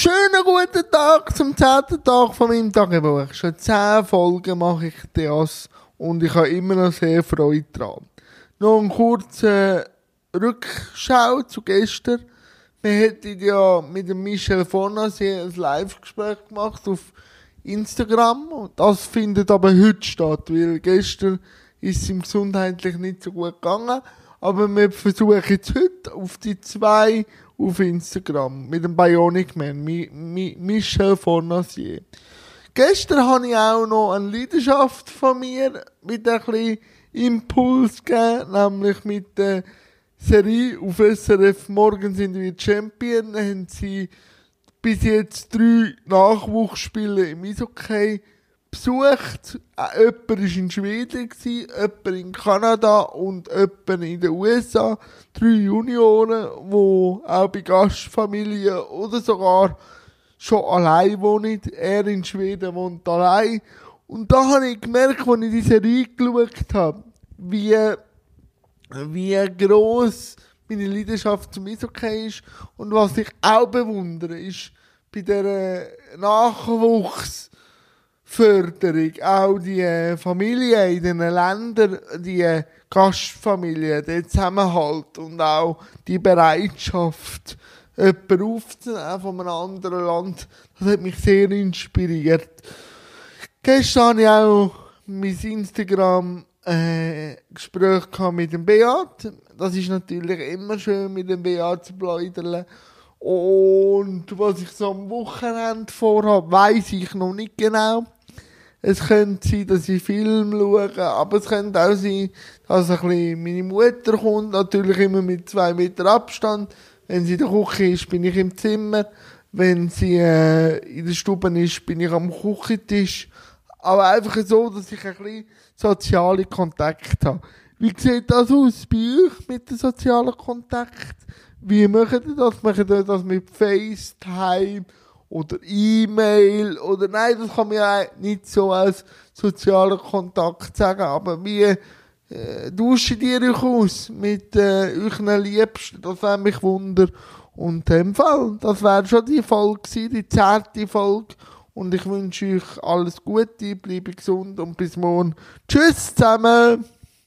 Schönen guten Tag zum zehnten Tag von meinem Tagebuch. Schon zehn Folgen mache ich das und ich habe immer noch sehr Freude dran. Noch ein kurzer Rückschau zu gestern. Wir hätten ja mit dem Michel Fornasier ein Live-Gespräch gemacht auf Instagram. Das findet aber heute statt, weil gestern ist es ihm gesundheitlich nicht so gut gegangen. Aber wir versuchen jetzt heute auf die zwei auf Instagram mit dem Bionic Man, Mi, Mi, Michel Fornasier. Gestern habe ich auch noch eine Leidenschaft von mir mit ein bisschen Impuls gegeben, nämlich mit der Serie auf SRF Morgen sind wir Champion, haben sie bis jetzt drei Nachwuchsspiele im Eishockey besucht. Äh, jemand war in Schweden, jemand in Kanada und jemand in den USA. Drei Junioren, die auch bei Gastfamilien oder sogar schon allein wohnen. Er in Schweden wohnt allein. Und da habe ich gemerkt, als ich diese Serie geschaut habe, wie, wie gross meine Leidenschaft zum Eishockey ist. Und was ich auch bewundere, ist bei der Nachwuchsförderung auch die äh, Familien in den Ländern, die äh, Gastfamilien, der Zusammenhalt und auch die Bereitschaft, jemanden aufzunehmen von einem anderen Land, das hat mich sehr inspiriert. Gestern habe ich auch mein Instagram äh, mit dem Beat. Das ist natürlich immer schön, mit dem Beat zu plaudern. Und was ich so am Wochenende vorhabe, weiß ich noch nicht genau. Es könnte sein, dass ich Film schaue, aber es könnte auch sein, dass ein bisschen meine Mutter kommt, natürlich immer mit zwei Meter Abstand. Wenn sie in der Küche ist, bin ich im Zimmer. Wenn sie äh, in der Stube ist, bin ich am Küchentisch. Aber einfach so, dass ich ein bisschen soziale Kontakt habe. Wie sieht das aus bei euch mit dem sozialen Kontakt? Wie machen ihr das? Machen ihr das mit FaceTime oder E-Mail? Oder nein, das kann man ja nicht so als sozialer Kontakt sagen, aber wie äh, tauscht ihr euch aus mit äh, euren Liebsten? Das wäre mich wunder. Und in dem Fall, das wäre schon die Folge gewesen, die zehnte Folge. Und ich wünsche euch alles Gute, bleibe gesund und bis morgen. Tschüss zusammen!